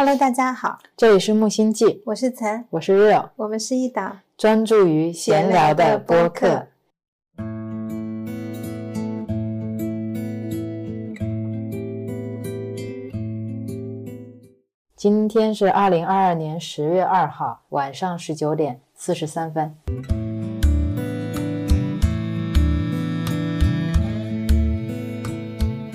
Hello，大家好，这里是木星记，我是岑，我是 Real，我们是一档专注于闲聊的播客。今天是二零二二年十月二号晚上十九点四十三分。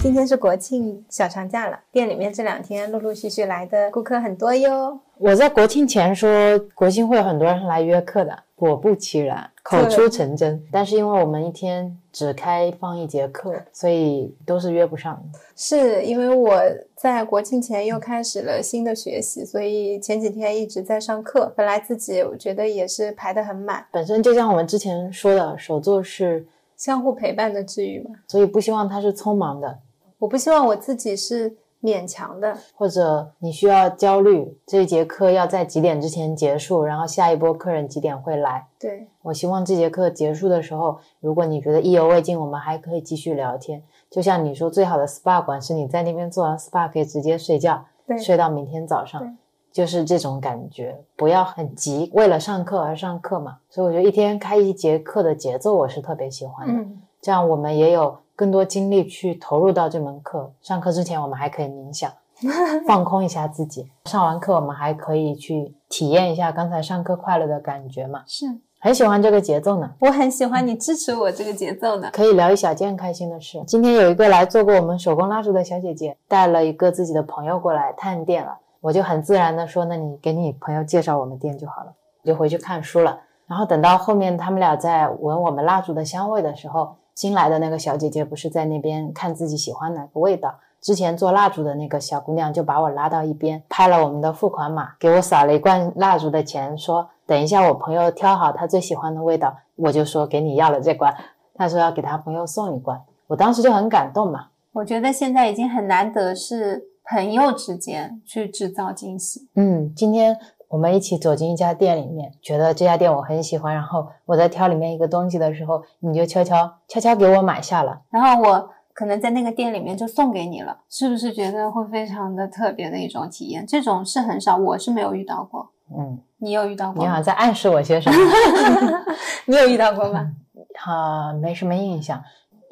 今天是国庆小长假了，店里面这两天陆陆续续来的顾客很多哟。我在国庆前说国庆会有很多人来约课的，果不其然，口出成真。但是因为我们一天只开放一节课，所以都是约不上。是因为我在国庆前又开始了新的学习，所以前几天一直在上课。本来自己我觉得也是排得很满，本身就像我们之前说的，手作是相互陪伴的治愈嘛，所以不希望它是匆忙的。我不希望我自己是勉强的，或者你需要焦虑，这节课要在几点之前结束，然后下一波客人几点会来？对我希望这节课结束的时候，如果你觉得意犹未尽，我们还可以继续聊天。就像你说，最好的 SPA 馆是你在那边做完 SPA 可以直接睡觉，睡到明天早上，就是这种感觉，不要很急，为了上课而上课嘛。所以我觉得一天开一节课的节奏，我是特别喜欢的。嗯，这样我们也有。更多精力去投入到这门课。上课之前，我们还可以冥想，放空一下自己。上完课，我们还可以去体验一下刚才上课快乐的感觉嘛？是很喜欢这个节奏呢。我很喜欢你支持我这个节奏呢。可以聊一小件开心的事。今天有一个来做过我们手工蜡烛的小姐姐，带了一个自己的朋友过来探店了。我就很自然的说：“那你给你朋友介绍我们店就好了。”就回去看书了。然后等到后面他们俩在闻我们蜡烛的香味的时候。新来的那个小姐姐不是在那边看自己喜欢哪个味道？之前做蜡烛的那个小姑娘就把我拉到一边，拍了我们的付款码，给我扫了一罐蜡烛的钱，说等一下我朋友挑好他最喜欢的味道，我就说给你要了这罐。他说要给他朋友送一罐，我当时就很感动嘛。我觉得现在已经很难得是朋友之间去制造惊喜。嗯，今天。我们一起走进一家店里面，觉得这家店我很喜欢。然后我在挑里面一个东西的时候，你就悄悄悄悄给我买下了。然后我可能在那个店里面就送给你了，是不是觉得会非常的特别的一种体验？这种是很少，我是没有遇到过。嗯，你有遇到过？你好像在暗示我些什么？你有遇到过吗？啊，没什么印象。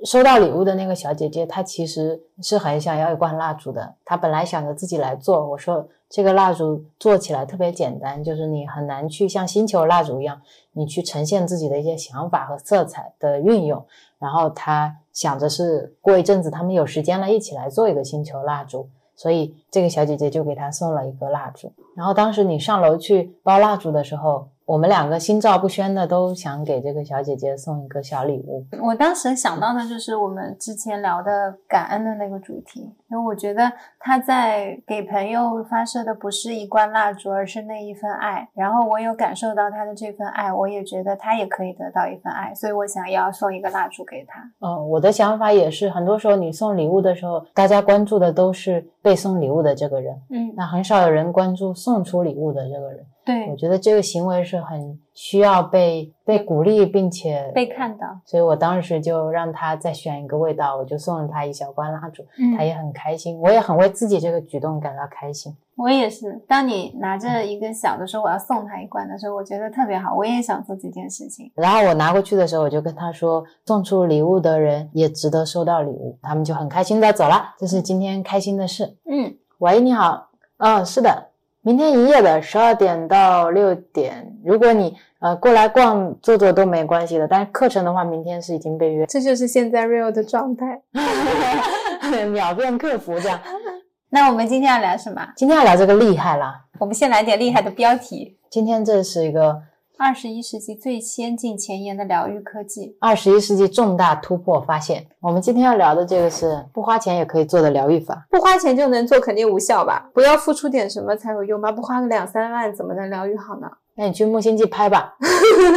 收到礼物的那个小姐姐，她其实是很想要一罐蜡烛的。她本来想着自己来做，我说。这个蜡烛做起来特别简单，就是你很难去像星球蜡烛一样，你去呈现自己的一些想法和色彩的运用。然后他想着是过一阵子他们有时间了，一起来做一个星球蜡烛，所以这个小姐姐就给他送了一个蜡烛。然后当时你上楼去包蜡烛的时候。我们两个心照不宣的都想给这个小姐姐送一个小礼物。我当时想到的就是我们之前聊的感恩的那个主题，因为我觉得她在给朋友发射的不是一罐蜡烛，而是那一份爱。然后我有感受到她的这份爱，我也觉得她也可以得到一份爱，所以我想要送一个蜡烛给她。嗯，我的想法也是，很多时候你送礼物的时候，大家关注的都是被送礼物的这个人，嗯，那很少有人关注送出礼物的这个人。对，我觉得这个行为是很需要被被鼓励，并且被看到。所以我当时就让他再选一个味道，我就送了他一小罐蜡烛，他也很开心，我也很为自己这个举动感到开心。我也是，当你拿着一个小的时候，我要送他一罐的时候，我觉得特别好，我也想做这件事情。然后我拿过去的时候，我就跟他说，送出礼物的人也值得收到礼物，他们就很开心的走了，这是今天开心的事。嗯，喂，你好，嗯，是的。明天营业的十二点到六点，如果你呃过来逛坐坐都没关系的，但是课程的话，明天是已经被约。这就是现在 real 的状态，秒变客服这样。那我们今天要聊什么？今天要聊这个厉害啦。我们先来点厉害的标题。今天这是一个。二十一世纪最先进前沿的疗愈科技，二十一世纪重大突破发现。我们今天要聊的这个是不花钱也可以做的疗愈法，不花钱就能做，肯定无效吧？不要付出点什么才有用吗？不花个两三万怎么能疗愈好呢？那你去木星记拍吧，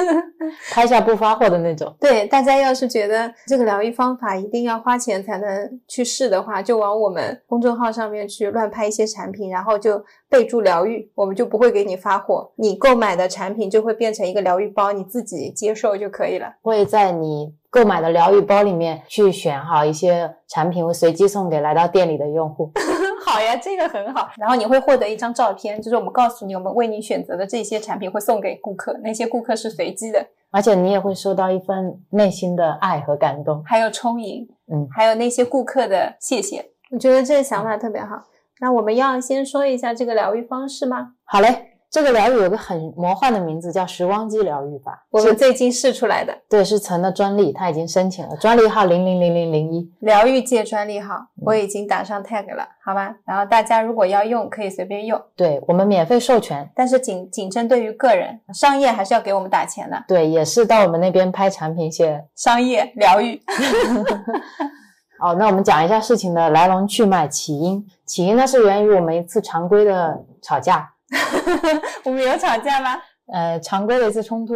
拍下不发货的那种。对，大家要是觉得这个疗愈方法一定要花钱才能去试的话，就往我们公众号上面去乱拍一些产品，然后就备注疗愈，我们就不会给你发货。你购买的产品就会变成一个疗愈包，你自己接受就可以了。会在你购买的疗愈包里面去选好一些产品，会随机送给来到店里的用户。好 好呀，这个很好。然后你会获得一张照片，就是我们告诉你，我们为你选择的这些产品会送给顾客，那些顾客是随机的，而且你也会收到一份内心的爱和感动。还有充盈，嗯，还有那些顾客的谢谢。我觉得这个想法特别好。那我们要先说一下这个疗愈方式吗？好嘞。这个疗愈有个很魔幻的名字，叫时光机疗愈法。我们最近试出来的，对，是陈的专利，他已经申请了专利号零零零零零一，疗愈界专利号，我已经打上 tag 了，好吧？然后大家如果要用，可以随便用，对我们免费授权，但是仅仅针对于个人，商业还是要给我们打钱的。对，也是到我们那边拍产品写商业疗愈。哦，那我们讲一下事情的来龙去脉、起因。起因呢是源于我们一次常规的吵架。我们有吵架吗？呃，常规的一次冲突。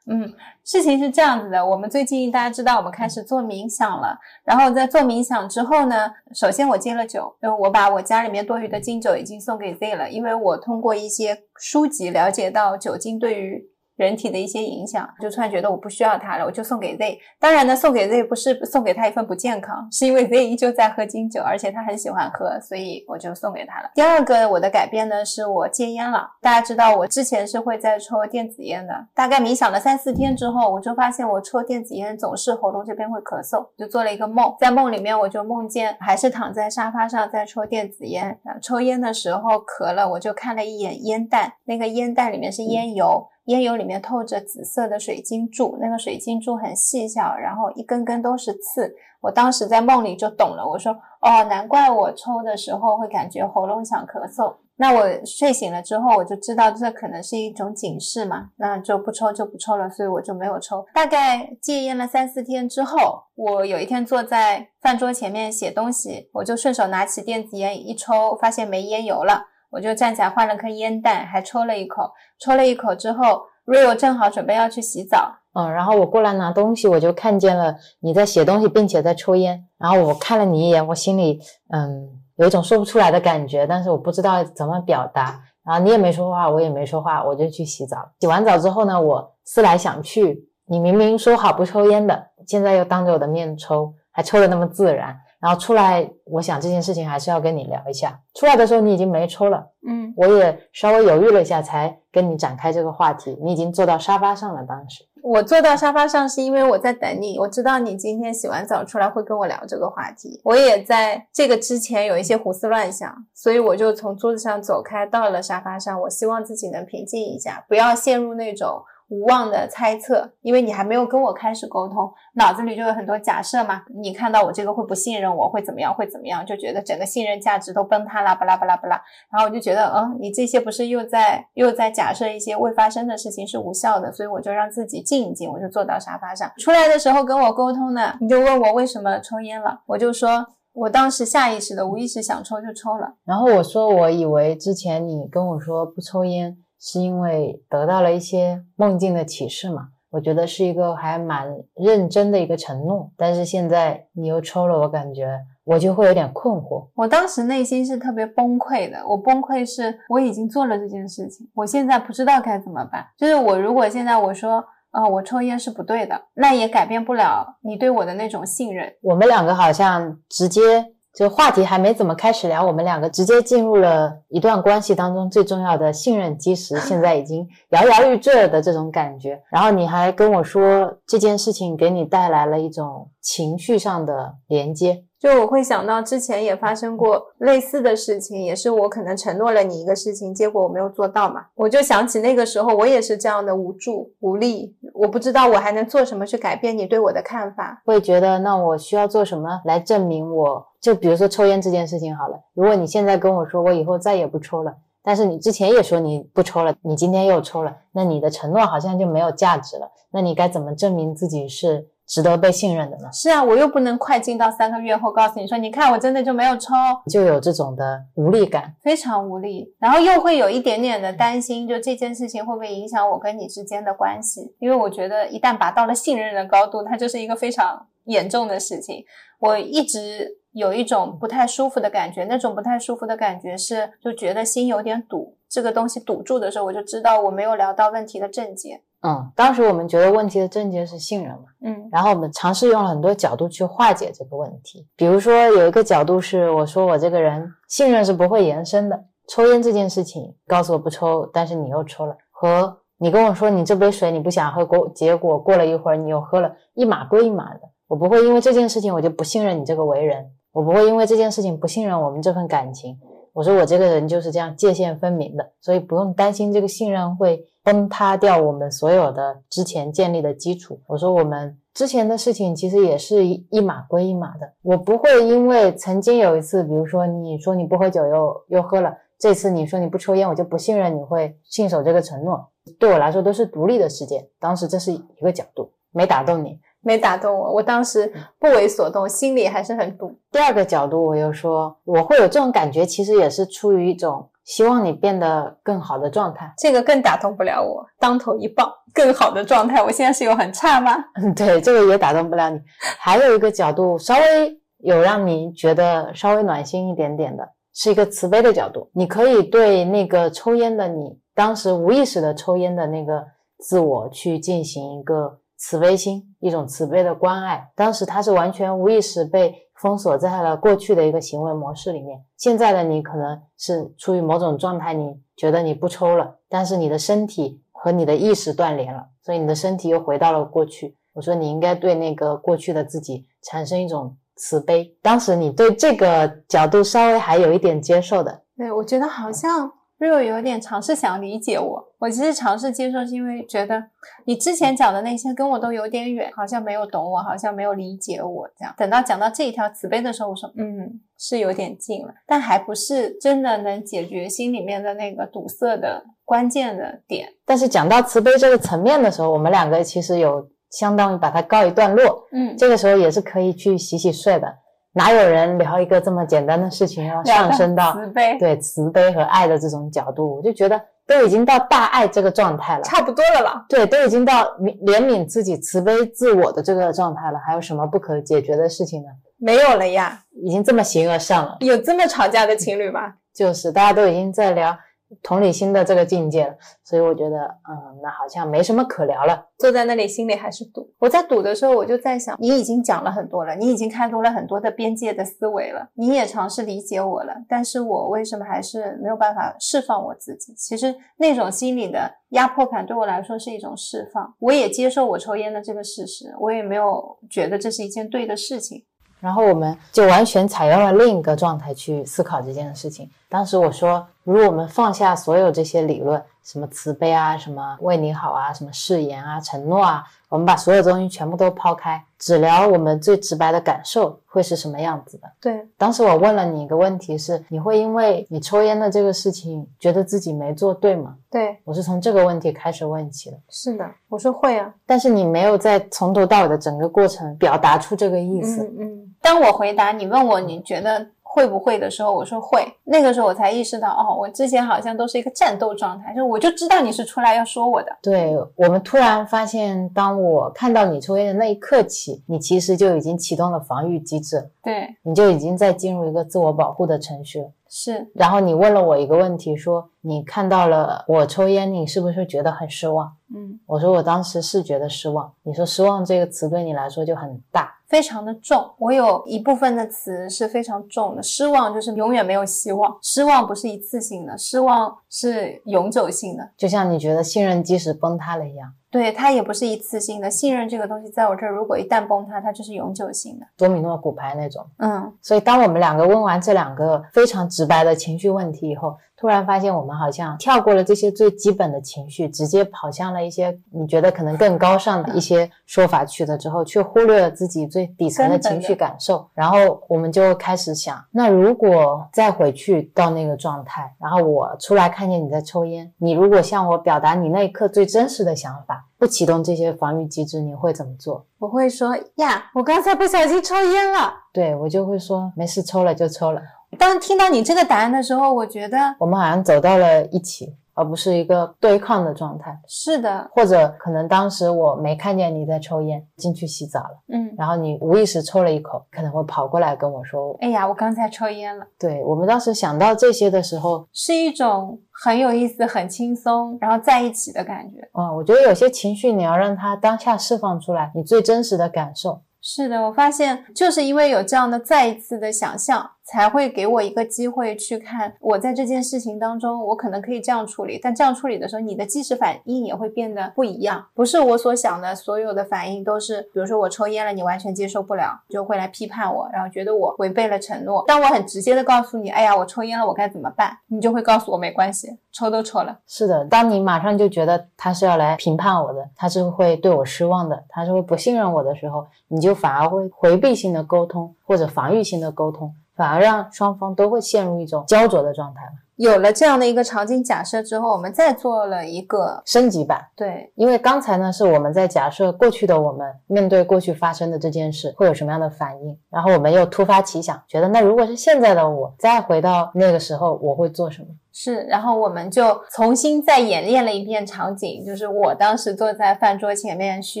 嗯，事情是这样子的，我们最近大家知道，我们开始做冥想了。然后在做冥想之后呢，首先我戒了酒，因为我把我家里面多余的金酒已经送给 Z 了，因为我通过一些书籍了解到酒精对于。人体的一些影响，就突然觉得我不需要它了，我就送给 Z。当然呢，送给 Z 不是送给他一份不健康，是因为 Z 依旧在喝金酒，而且他很喜欢喝，所以我就送给他了。第二个我的改变呢，是我戒烟了。大家知道我之前是会在抽电子烟的，大概冥想了三四天之后，我就发现我抽电子烟总是喉咙这边会咳嗽，就做了一个梦，在梦里面我就梦见还是躺在沙发上在抽电子烟，抽烟的时候咳了，我就看了一眼烟弹，那个烟弹里面是烟油。烟油里面透着紫色的水晶柱，那个水晶柱很细小，然后一根根都是刺。我当时在梦里就懂了，我说：“哦，难怪我抽的时候会感觉喉咙想咳嗽。”那我睡醒了之后，我就知道这可能是一种警示嘛，那就不抽就不抽了，所以我就没有抽。大概戒烟了三四天之后，我有一天坐在饭桌前面写东西，我就顺手拿起电子烟一抽，发现没烟油了。我就站起来换了颗烟弹，还抽了一口。抽了一口之后，Rio 正好准备要去洗澡，嗯，然后我过来拿东西，我就看见了你在写东西，并且在抽烟。然后我看了你一眼，我心里嗯有一种说不出来的感觉，但是我不知道怎么表达。然后你也没说话，我也没说话，我就去洗澡。洗完澡之后呢，我思来想去，你明明说好不抽烟的，现在又当着我的面抽，还抽的那么自然。然后出来，我想这件事情还是要跟你聊一下。出来的时候你已经没抽了，嗯，我也稍微犹豫了一下，才跟你展开这个话题。你已经坐到沙发上了，当时我坐到沙发上是因为我在等你，我知道你今天洗完澡出来会跟我聊这个话题。我也在这个之前有一些胡思乱想，所以我就从桌子上走开，到了沙发上。我希望自己能平静一下，不要陷入那种。无望的猜测，因为你还没有跟我开始沟通，脑子里就有很多假设嘛。你看到我这个会不信任我，会怎么样？会怎么样？就觉得整个信任价值都崩塌啦，巴拉巴拉巴拉。然后我就觉得，嗯，你这些不是又在又在假设一些未发生的事情是无效的，所以我就让自己静一静，我就坐到沙发上。出来的时候跟我沟通呢，你就问我为什么抽烟了，我就说我当时下意识的无意识想抽就抽了。然后我说我以为之前你跟我说不抽烟。是因为得到了一些梦境的启示嘛？我觉得是一个还蛮认真的一个承诺。但是现在你又抽了，我感觉我就会有点困惑。我当时内心是特别崩溃的。我崩溃是我已经做了这件事情，我现在不知道该怎么办。就是我如果现在我说，呃，我抽烟是不对的，那也改变不了你对我的那种信任。我们两个好像直接。就话题还没怎么开始聊，我们两个直接进入了一段关系当中最重要的信任基石，现在已经摇摇欲坠了的这种感觉。然后你还跟我说这件事情给你带来了一种情绪上的连接。就我会想到之前也发生过类似的事情，也是我可能承诺了你一个事情，结果我没有做到嘛。我就想起那个时候，我也是这样的无助无力，我不知道我还能做什么去改变你对我的看法。会觉得那我需要做什么来证明我？就比如说抽烟这件事情好了，如果你现在跟我说我以后再也不抽了，但是你之前也说你不抽了，你今天又抽了，那你的承诺好像就没有价值了。那你该怎么证明自己是？值得被信任的呢？是啊，我又不能快进到三个月后告诉你说，你看我真的就没有抽，就有这种的无力感，非常无力，然后又会有一点点的担心，就这件事情会不会影响我跟你之间的关系？因为我觉得一旦拔到了信任的高度，它就是一个非常严重的事情。我一直有一种不太舒服的感觉，那种不太舒服的感觉是就觉得心有点堵，这个东西堵住的时候，我就知道我没有聊到问题的症结。嗯，当时我们觉得问题的症结是信任嘛，嗯然后我们尝试用了很多角度去化解这个问题。比如说有一个角度是，我说我这个人信任是不会延伸的。抽烟这件事情，告诉我不抽，但是你又抽了，和你跟我说你这杯水你不想喝，过结果过了一会儿你又喝了，一码归一码的。我不会因为这件事情我就不信任你这个为人，我不会因为这件事情不信任我们这份感情。我说我这个人就是这样界限分明的，所以不用担心这个信任会崩塌掉我们所有的之前建立的基础。我说我们之前的事情其实也是一码归一码的，我不会因为曾经有一次，比如说你说你不喝酒又又喝了，这次你说你不抽烟，我就不信任你会信守这个承诺。对我来说都是独立的事件，当时这是一个角度，没打动你。没打动我，我当时不为所动，心里还是很堵。第二个角度，我又说我会有这种感觉，其实也是出于一种希望你变得更好的状态。这个更打动不了我，当头一棒，更好的状态，我现在是有很差吗？嗯，对，这个也打动不了你。还有一个角度，稍微有让你觉得稍微暖心一点点的，是一个慈悲的角度。你可以对那个抽烟的你，当时无意识的抽烟的那个自我去进行一个慈悲心，一种慈悲的关爱。当时他是完全无意识被封锁在了过去的一个行为模式里面。现在的你可能是出于某种状态，你觉得你不抽了，但是你的身体和你的意识断联了，所以你的身体又回到了过去。我说你应该对那个过去的自己产生一种慈悲。当时你对这个角度稍微还有一点接受的，对，我觉得好像 Rio 有点尝试想理解我。我其实尝试接受，是因为觉得你之前讲的那些跟我都有点远，好像没有懂我，好像没有理解我这样。等到讲到这一条慈悲的时候，我说嗯，是有点近了，但还不是真的能解决心里面的那个堵塞的关键的点。但是讲到慈悲这个层面的时候，我们两个其实有相当于把它告一段落。嗯，这个时候也是可以去洗洗睡的。哪有人聊一个这么简单的事情，要上升到慈悲，对慈悲和爱的这种角度？我就觉得都已经到大爱这个状态了，差不多了啦。对，都已经到怜怜悯自己、慈悲自我的这个状态了，还有什么不可解决的事情呢？没有了呀，已经这么形而上了，有这么吵架的情侣吗？就是大家都已经在聊同理心的这个境界了，所以我觉得，嗯，那好像没什么可聊了。坐在那里心里还是堵。我在堵的时候，我就在想，你已经讲了很多了，你已经开拓了很多的边界的思维了，你也尝试理解我了，但是我为什么还是没有办法释放我自己？其实那种心理的压迫感对我来说是一种释放，我也接受我抽烟的这个事实，我也没有觉得这是一件对的事情。然后我们就完全采用了另一个状态去思考这件事情。当时我说，如果我们放下所有这些理论，什么慈悲啊，什么为你好啊，什么誓言啊、承诺啊，我们把所有东西全部都抛开，只聊我们最直白的感受会是什么样子的。对，当时我问了你一个问题是：你会因为你抽烟的这个事情，觉得自己没做对吗？对，我是从这个问题开始问起的。是的，我说会啊。但是你没有在从头到尾的整个过程表达出这个意思。嗯嗯。当我回答你问我你觉得会不会的时候，我说会。那个时候我才意识到，哦，我之前好像都是一个战斗状态，就我就知道你是出来要说我的。对我们突然发现，当我看到你抽烟的那一刻起，你其实就已经启动了防御机制，对，你就已经在进入一个自我保护的程序了。是。然后你问了我一个问题，说你看到了我抽烟，你是不是觉得很失望？嗯，我说我当时是觉得失望。你说失望这个词对你来说就很大。非常的重，我有一部分的词是非常重的。失望就是永远没有希望，失望不是一次性的，失望是永久性的。就像你觉得信任即使崩塌了一样，对，它也不是一次性的。信任这个东西在我这儿，如果一旦崩塌，它就是永久性的。多米诺骨牌那种。嗯，所以当我们两个问完这两个非常直白的情绪问题以后，突然发现我们好像跳过了这些最基本的情绪，直接跑向了一些你觉得可能更高尚的一些说法去了之后，却忽略了自己最底层的情绪感受。然后我们就开始想，那如果再回去到那个状态，然后我出来看见你在抽烟，你如果向我表达你那一刻最真实的想法，不启动这些防御机制，你会怎么做？我会说呀，我刚才不小心抽烟了。对我就会说没事，抽了就抽了。当听到你这个答案的时候，我觉得我们好像走到了一起。而不是一个对抗的状态。是的，或者可能当时我没看见你在抽烟，进去洗澡了，嗯，然后你无意识抽了一口，可能会跑过来跟我说，哎呀，我刚才抽烟了。对我们当时想到这些的时候，是一种很有意思、很轻松，然后在一起的感觉。嗯，我觉得有些情绪你要让它当下释放出来，你最真实的感受。是的，我发现就是因为有这样的再一次的想象。才会给我一个机会去看我在这件事情当中，我可能可以这样处理，但这样处理的时候，你的即时反应也会变得不一样。不是我所想的，所有的反应都是，比如说我抽烟了，你完全接受不了，就会来批判我，然后觉得我违背了承诺。当我很直接的告诉你，哎呀，我抽烟了，我该怎么办？你就会告诉我没关系，抽都抽了。是的，当你马上就觉得他是要来评判我的，他是会对我失望的，他是会不信任我的时候，你就反而会回避性的沟通或者防御性的沟通。反而让双方都会陷入一种焦灼的状态有了这样的一个场景假设之后，我们再做了一个升级版。对，因为刚才呢是我们在假设过去的我们面对过去发生的这件事会有什么样的反应，然后我们又突发奇想，觉得那如果是现在的我再回到那个时候，我会做什么？是，然后我们就重新再演练了一遍场景，就是我当时坐在饭桌前面，需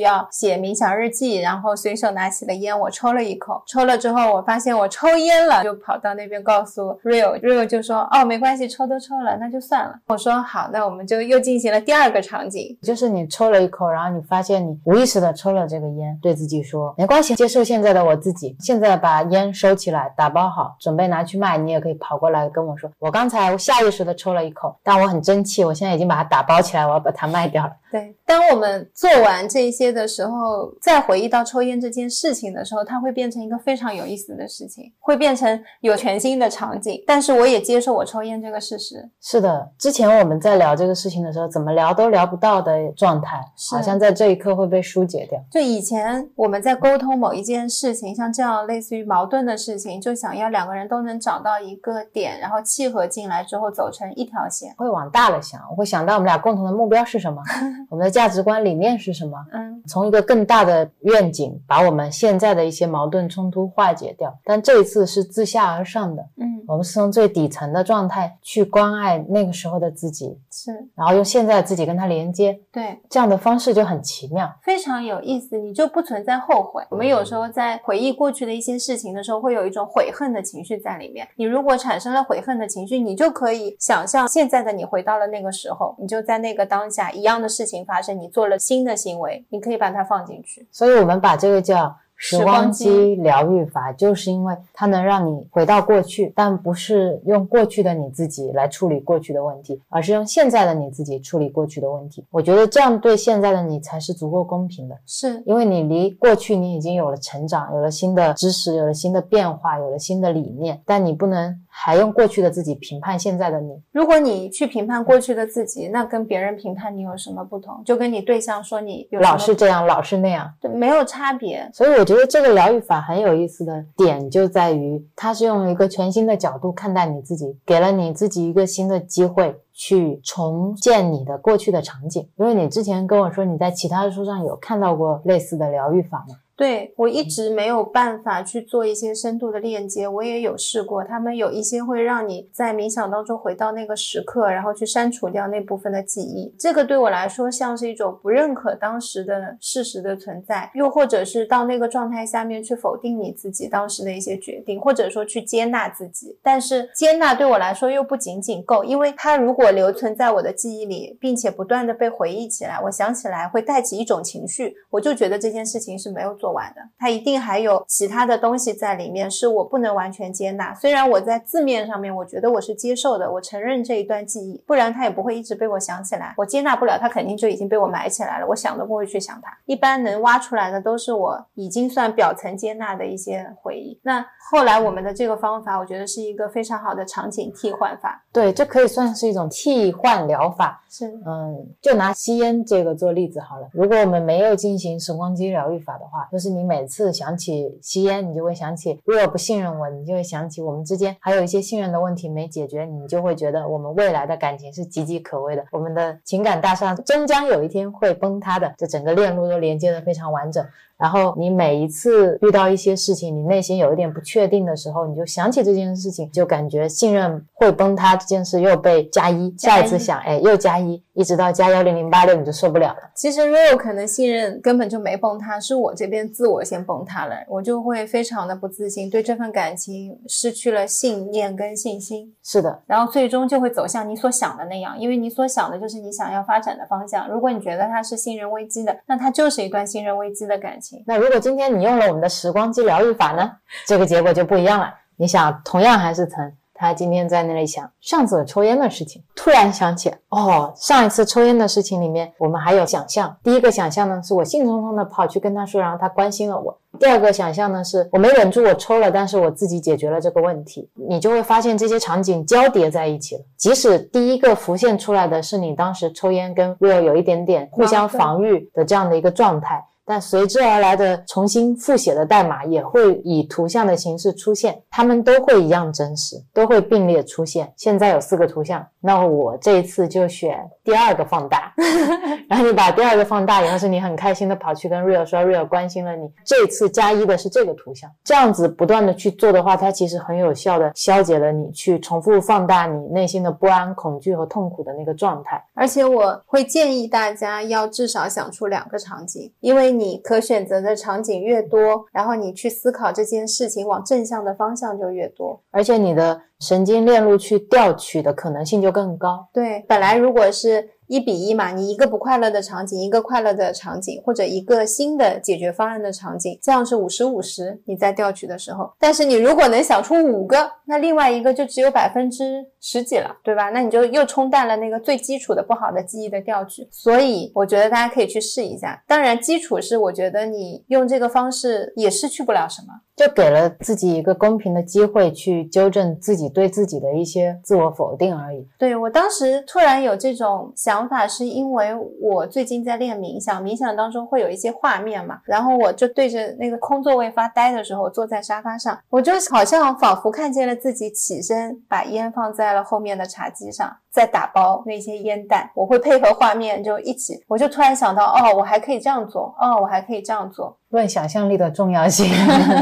要写冥想日记，然后随手拿起了烟，我抽了一口，抽了之后，我发现我抽烟了，就跑到那边告诉 Real，Real 就说，哦，没关系，抽都抽了，那就算了。我说好，那我们就又进行了第二个场景，就是你抽了一口，然后你发现你无意识的抽了这个烟，对自己说，没关系，接受现在的我自己，现在把烟收起来，打包好，准备拿去卖，你也可以跑过来跟我说，我刚才下意识。的抽了一口，但我很争气，我现在已经把它打包起来，我要把它卖掉了。对，当我们做完这些的时候，再回忆到抽烟这件事情的时候，它会变成一个非常有意思的事情，会变成有全新的场景。但是我也接受我抽烟这个事实。是的，之前我们在聊这个事情的时候，怎么聊都聊不到的状态，好像在这一刻会被疏解掉。就以前我们在沟通某一件事情，像这样类似于矛盾的事情，就想要两个人都能找到一个点，然后契合进来之后走成一条线，会往大了想，我会想到我们俩共同的目标是什么。我们的价值观理念是什么？嗯，从一个更大的愿景，把我们现在的一些矛盾冲突化解掉。但这一次是自下而上的，嗯，我们是从最底层的状态去关爱那个时候的自己，是，然后用现在的自己跟他连接，对，这样的方式就很奇妙，非常有意思。你就不存在后悔。我们有时候在回忆过去的一些事情的时候，会有一种悔恨的情绪在里面。你如果产生了悔恨的情绪，你就可以想象现在的你回到了那个时候，你就在那个当下一样的事情。情发生，你做了新的行为，你可以把它放进去。所以，我们把这个叫时光机疗愈法，就是因为它能让你回到过去，但不是用过去的你自己来处理过去的问题，而是用现在的你自己处理过去的问题。我觉得这样对现在的你才是足够公平的，是因为你离过去你已经有了成长，有了新的知识，有了新的变化，有了新的理念，但你不能。还用过去的自己评判现在的你？如果你去评判过去的自己，那跟别人评判你有什么不同？就跟你对象说你老是这样，老是那样，对，没有差别。所以我觉得这个疗愈法很有意思的点就在于，它是用一个全新的角度看待你自己，给了你自己一个新的机会去重建你的过去的场景。因为你之前跟我说你在其他的书上有看到过类似的疗愈法吗？对我一直没有办法去做一些深度的链接，我也有试过，他们有一些会让你在冥想当中回到那个时刻，然后去删除掉那部分的记忆。这个对我来说像是一种不认可当时的事实的存在，又或者是到那个状态下面去否定你自己当时的一些决定，或者说去接纳自己。但是接纳对我来说又不仅仅够，因为它如果留存在我的记忆里，并且不断的被回忆起来，我想起来会带起一种情绪，我就觉得这件事情是没有做。完的，它一定还有其他的东西在里面，是我不能完全接纳。虽然我在字面上面，我觉得我是接受的，我承认这一段记忆，不然它也不会一直被我想起来。我接纳不了，它肯定就已经被我埋起来了，我想都不会去想它。一般能挖出来的，都是我已经算表层接纳的一些回忆。那后来我们的这个方法，我觉得是一个非常好的场景替换法。对，这可以算是一种替换疗法。是，嗯，就拿吸烟这个做例子好了。如果我们没有进行时光机疗愈法的话，就是你每次想起吸烟，你就会想起如果不信任我，你就会想起我们之间还有一些信任的问题没解决，你就会觉得我们未来的感情是岌岌可危的，我们的情感大厦终将有一天会崩塌的。这整个链路都连接的非常完整。然后你每一次遇到一些事情，你内心有一点不确定的时候，你就想起这件事情，就感觉信任会崩塌，这件事又被加一，下一次想，哎，又加一，一直到加幺零零八六，你就受不了了。其实 real 可能信任根本就没崩塌，是我这边自我先崩塌了，我就会非常的不自信，对这份感情失去了信念跟信心。是的，然后最终就会走向你所想的那样，因为你所想的就是你想要发展的方向。如果你觉得它是信任危机的，那它就是一段信任危机的感情。那如果今天你用了我们的时光机疗愈法呢？这个结果就不一样了。你想，同样还是疼，他今天在那里想上次抽烟的事情，突然想起，哦，上一次抽烟的事情里面，我们还有想象。第一个想象呢，是我兴冲冲的跑去跟他说，然后他关心了我。第二个想象呢，是我没忍住，我抽了，但是我自己解决了这个问题。你就会发现这些场景交叠在一起了。即使第一个浮现出来的是你当时抽烟跟 Will 有一点点互相防御的这样的一个状态。但随之而来的重新复写的代码也会以图像的形式出现，它们都会一样真实，都会并列出现。现在有四个图像，那我这一次就选第二个放大，然后你把第二个放大以后，是你很开心的跑去跟 Real 说，Real 关心了你。这次加一的是这个图像，这样子不断的去做的话，它其实很有效的消解了你去重复放大你内心的不安、恐惧和痛苦的那个状态。而且我会建议大家要至少想出两个场景，因为。你可选择的场景越多，然后你去思考这件事情往正向的方向就越多，而且你的神经链路去调取的可能性就更高。对，本来如果是。一比一嘛，你一个不快乐的场景，一个快乐的场景，或者一个新的解决方案的场景，这样是五十五十。你在调取的时候，但是你如果能想出五个，那另外一个就只有百分之十几了，对吧？那你就又冲淡了那个最基础的不好的记忆的调取。所以我觉得大家可以去试一下。当然，基础是我觉得你用这个方式也失去不了什么。就给了自己一个公平的机会去纠正自己对自己的一些自我否定而已。对我当时突然有这种想法，是因为我最近在练冥想，冥想当中会有一些画面嘛，然后我就对着那个空座位发呆的时候，坐在沙发上，我就好像仿佛看见了自己起身，把烟放在了后面的茶几上，在打包那些烟弹。我会配合画面就一起，我就突然想到，哦，我还可以这样做，哦，我还可以这样做。论想象力的重要性，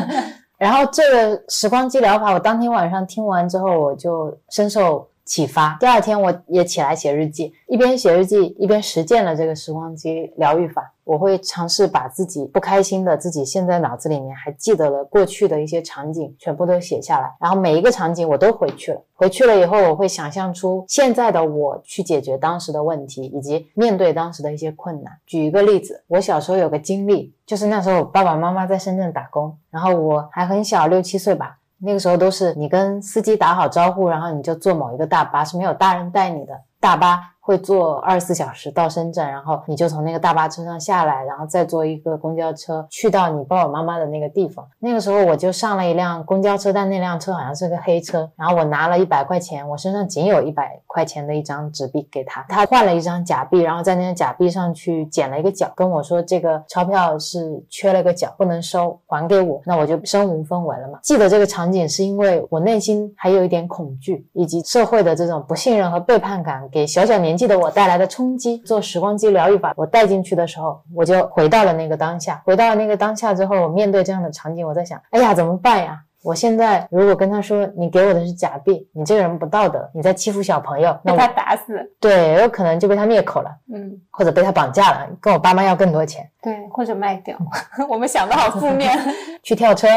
然后这个时光机疗法，我当天晚上听完之后，我就深受启发。第二天我也起来写日记，一边写日记一边实践了这个时光机疗愈法。我会尝试把自己不开心的、自己现在脑子里面还记得了过去的一些场景，全部都写下来。然后每一个场景我都回去了。回去了以后，我会想象出现在的我去解决当时的问题，以及面对当时的一些困难。举一个例子，我小时候有个经历，就是那时候爸爸妈妈在深圳打工，然后我还很小，六七岁吧。那个时候都是你跟司机打好招呼，然后你就坐某一个大巴，是没有大人带你的大巴。会坐二十四小时到深圳，然后你就从那个大巴车上下来，然后再坐一个公交车去到你爸爸妈妈的那个地方。那个时候我就上了一辆公交车，但那辆车好像是个黑车。然后我拿了一百块钱，我身上仅有一百块钱的一张纸币给他，他换了一张假币，然后在那张假币上去剪了一个角，跟我说这个钞票是缺了个角，不能收，还给我。那我就身无分文了嘛。记得这个场景是因为我内心还有一点恐惧，以及社会的这种不信任和背叛感给小小年。记得我带来的冲击，做时光机疗愈法，我带进去的时候，我就回到了那个当下。回到了那个当下之后，我面对这样的场景，我在想，哎呀，怎么办呀？我现在如果跟他说，你给我的是假币，你这个人不道德，你在欺负小朋友，被他打死，对，有可能就被他灭口了，嗯，或者被他绑架了，跟我爸妈要更多钱，对，或者卖掉。我们想的好负面，去跳车。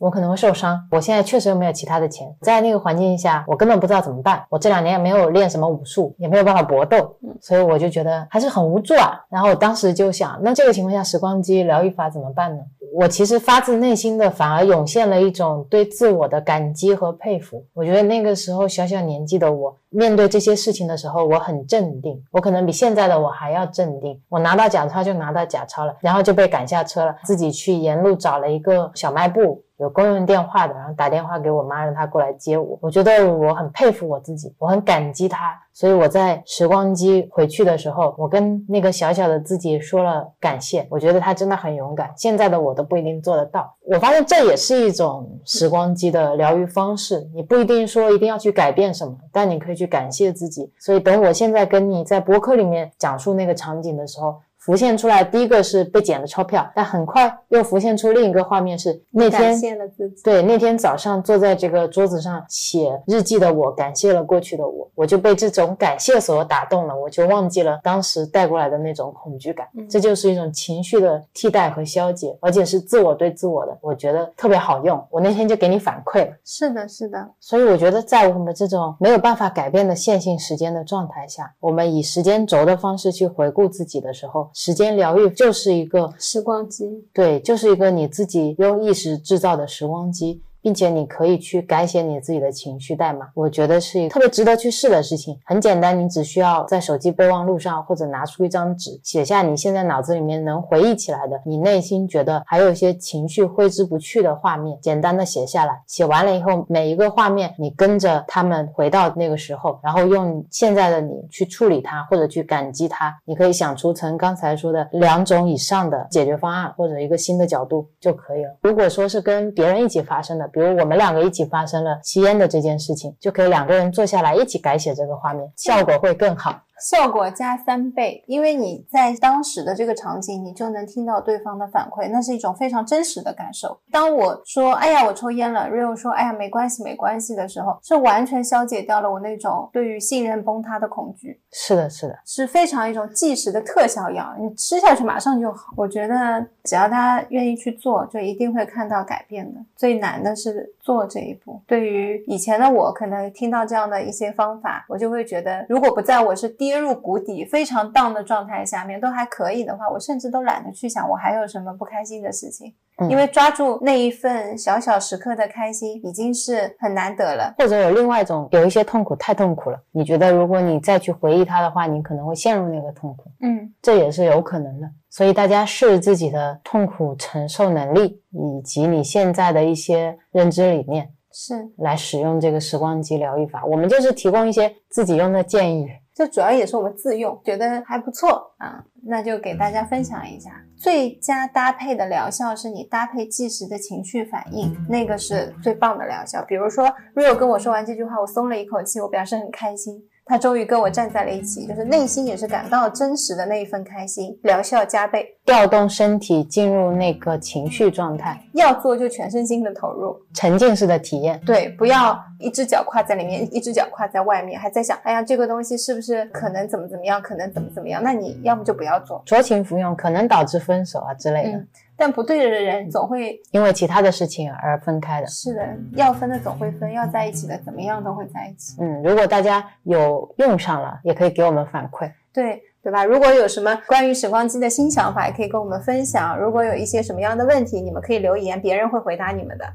我可能会受伤，我现在确实又没有其他的钱，在那个环境下，我根本不知道怎么办。我这两年也没有练什么武术，也没有办法搏斗，所以我就觉得还是很无助啊。然后我当时就想，那这个情况下，时光机疗愈法怎么办呢？我其实发自内心的反而涌现了一种对自我的感激和佩服。我觉得那个时候小小年纪的我，面对这些事情的时候，我很镇定，我可能比现在的我还要镇定。我拿到假钞就拿到假钞了，然后就被赶下车了，自己去沿路找了一个小卖部。有公用电话的，然后打电话给我妈，让她过来接我。我觉得我很佩服我自己，我很感激她。所以我在时光机回去的时候，我跟那个小小的自己说了感谢。我觉得她真的很勇敢，现在的我都不一定做得到。我发现这也是一种时光机的疗愈方式。你不一定说一定要去改变什么，但你可以去感谢自己。所以等我现在跟你在博客里面讲述那个场景的时候。浮现出来，第一个是被捡的钞票，但很快又浮现出另一个画面是那天感谢了自己。对那天早上坐在这个桌子上写日记的我，感谢了过去的我，我就被这种感谢所打动了，我就忘记了当时带过来的那种恐惧感，嗯这就是一种情绪的替代和消解，而且是自我对自我的，我觉得特别好用。我那天就给你反馈了。是的，是的，所以我觉得，在我们这种没有办法改变的线性时间的状态下，我们以时间轴的方式去回顾自己的时候，时间疗愈就是一个时光机。对，就是一个你自己用意识制造的时光机。并且你可以去改写你自己的情绪代码，我觉得是一个特别值得去试的事情。很简单，你只需要在手机备忘录上或者拿出一张纸，写下你现在脑子里面能回忆起来的，你内心觉得还有一些情绪挥之不去的画面，简单的写下来。写完了以后，每一个画面你跟着他们回到那个时候，然后用现在的你去处理它，或者去感激它。你可以想出成刚才说的两种以上的解决方案，或者一个新的角度就可以了。如果说是跟别人一起发生的，比如我们两个一起发生了吸烟的这件事情，就可以两个人坐下来一起改写这个画面，效果会更好。效果加三倍，因为你在当时的这个场景，你就能听到对方的反馈，那是一种非常真实的感受。当我说“哎呀，我抽烟了 ”，Rio 说“哎呀，没关系，没关系”的时候，是完全消解掉了我那种对于信任崩塌的恐惧，是的，是的，是非常一种即时的特效药，你吃下去马上就好。我觉得只要他愿意去做，就一定会看到改变的。最难的是做这一步。对于以前的我，可能听到这样的一些方法，我就会觉得，如果不在我是跌入谷底、非常 down 的状态下面都还可以的话，我甚至都懒得去想我还有什么不开心的事情，嗯因为抓住那一份小小时刻的开心已经是很难得了。或者有另外一种，有一些痛苦太痛苦了，你觉得如果你再去回忆它的话，你可能会陷入那个痛苦，嗯，这也是有可能的。所以大家试自己的痛苦承受能力，以及你现在的一些认知理念，是，来使用这个时光机疗愈法。我们就是提供一些自己用的建议。这主要也是我们自用，觉得还不错啊，那就给大家分享一下。最佳搭配的疗效是你搭配即时的情绪反应，那个是最棒的疗效。比如说，Rio 跟我说完这句话，我松了一口气，我表示很开心。他终于跟我站在了一起，就是内心也是感到真实的那一份开心，疗效加倍。调动身体进入那个情绪状态，要做就全身心的投入，沉浸式的体验。对，不要一只脚跨在里面，一只脚跨在外面，还在想，哎呀，这个东西是不是可能怎么怎么样，可能怎么怎么样？那你要么就不要做。酌情服用可能导致分手啊之类的，嗯但不对的人总会因为其他的事情而分开的。是的，要分的总会分，要在一起的怎么样都会在一起。嗯，如果大家有用上了，也可以给我们反馈。对对吧？如果有什么关于时光机的新想法，也可以跟我们分享。如果有一些什么样的问题，你们可以留言，别人会回答你们的。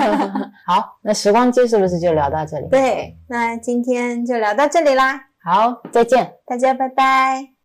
好，那时光机是不是就聊到这里？对，那今天就聊到这里啦，好，再见。大家拜拜。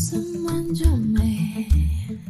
someone to me.